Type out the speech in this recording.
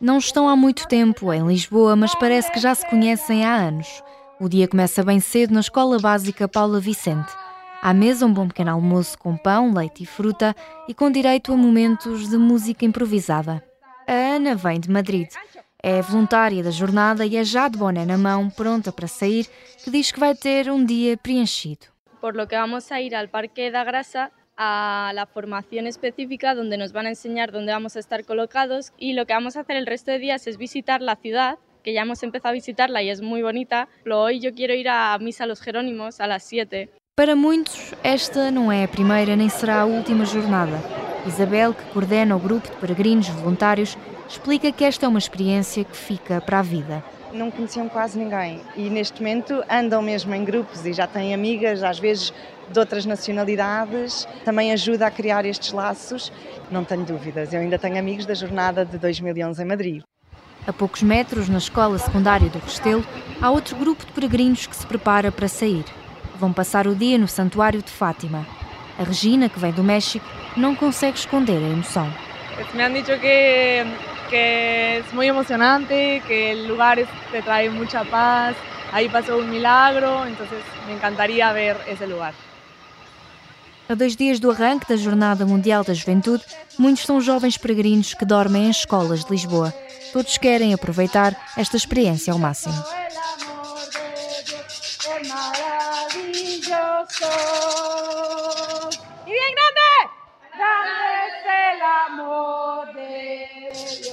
Não estão há muito tempo em Lisboa, mas parece que já se conhecem há anos. O dia começa bem cedo na Escola Básica Paula Vicente. À mesa, um bom pequeno almoço com pão, leite e fruta e com direito a momentos de música improvisada. A Ana vem de Madrid. É voluntária da jornada e é já de boné na mão, pronta para sair, que diz que vai ter um dia preenchido. Por lo que vamos a ir al Parque da Grasa a la formación específica donde nos van a enseñar dónde vamos a estar colocados y lo que vamos a hacer el resto de días es visitar la ciudad que ya hemos empezado a visitarla y es muy bonita. Pero hoy yo quiero ir a Misa los Jerónimos a las 7. Para muitos, esta não é a primeira nem será a última jornada. Isabel, que coordena o grupo de peregrinos voluntários, explica que esta é uma experiência que fica para a vida não conheciam quase ninguém e neste momento andam mesmo em grupos e já têm amigas, às vezes de outras nacionalidades. Também ajuda a criar estes laços. Não tenho dúvidas, eu ainda tenho amigos da jornada de 2011 em Madrid. A poucos metros, na escola secundária do Restelo, há outro grupo de peregrinos que se prepara para sair. Vão passar o dia no Santuário de Fátima. A Regina, que vem do México, não consegue esconder a emoção. Me han dicho que que es muy emocionante, que el lugar es, te trae mucha paz, ahí pasó un milagro, entonces me encantaría ver ese lugar. A dois dias do arranque da Jornada Mundial da Juventude, muitos são jovens peregrinos que dormem em escolas de Lisboa. Todos querem aproveitar esta experiência ao máximo. E bem grande! Grande é o amor de Deus.